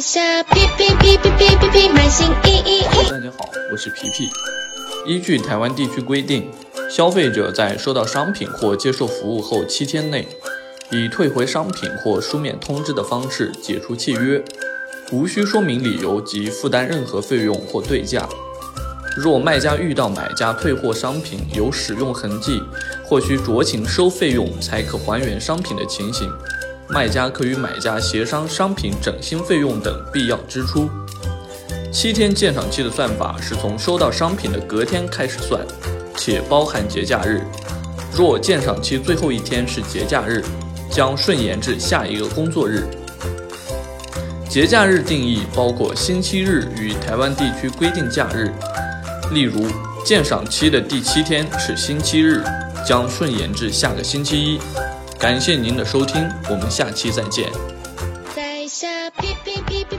下皮皮皮皮皮皮皮买新衣衣衣。大家好，我是皮皮。依据台湾地区规定，消费者在收到商品或接受服务后七天内，以退回商品或书面通知的方式解除契约，无需说明理由及负担任何费用或对价。若卖家遇到买家退货商品有使用痕迹，或需酌情收费用才可还原商品的情形，卖家可与买家协商商品整新费用等必要支出。七天鉴赏期的算法是从收到商品的隔天开始算，且包含节假日。若鉴赏期最后一天是节假日，将顺延至下一个工作日。节假日定义包括星期日与台湾地区规定假日，例如鉴赏期的第七天是星期日，将顺延至下个星期一。感谢您的收听，我们下期再见。在下皮皮皮皮